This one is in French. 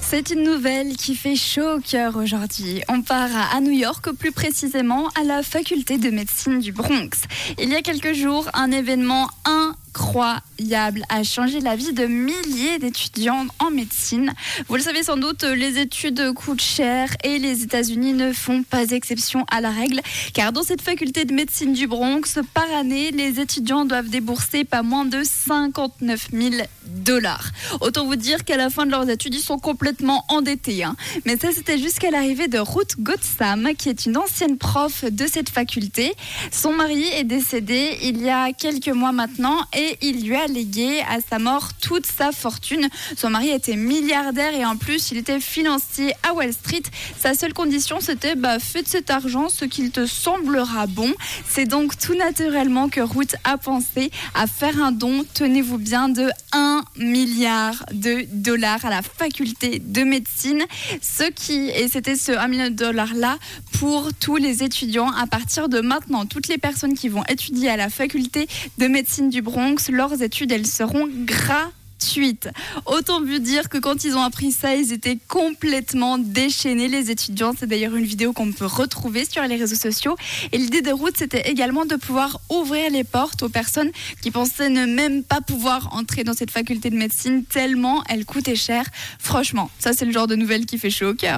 C'est une nouvelle qui fait chaud au cœur aujourd'hui. On part à New York, plus précisément à la faculté de médecine du Bronx. Il y a quelques jours, un événement incroyable a changé la vie de milliers d'étudiants en médecine. Vous le savez sans doute, les études coûtent cher et les États-Unis ne font pas exception à la règle, car dans cette faculté de médecine du Bronx, par année, les étudiants doivent débourser pas moins de 59 000 dollars. Autant vous dire qu'à la fin de leurs études, ils sont complètement endettés. Hein. Mais ça, c'était jusqu'à l'arrivée de Ruth Gottsam, qui est une ancienne prof de cette faculté. Son mari est décédé il y a quelques mois maintenant et il lui a légué à sa mort toute sa fortune. Son mari était milliardaire et en plus, il était financier à Wall Street. Sa seule condition, c'était bah, fais de cet argent ce qu'il te semblera bon. C'est donc tout naturellement que Ruth a pensé à faire un don, tenez-vous bien, de 1 milliard de dollars à la faculté de médecine. Ce qui, et c'était ce 1 million de dollars là pour tous les étudiants à partir de maintenant. Toutes les personnes qui vont étudier à la faculté de médecine du Bronx, leurs études, elles seront gratuites. Autant vous dire que quand ils ont appris ça, ils étaient complètement déchaînés, les étudiants. C'est d'ailleurs une vidéo qu'on peut retrouver sur les réseaux sociaux. Et l'idée de route, c'était également de pouvoir ouvrir les portes aux personnes qui pensaient ne même pas pouvoir entrer dans cette faculté de médecine tellement elle coûtait cher. Franchement, ça c'est le genre de nouvelle qui fait chaud au cœur.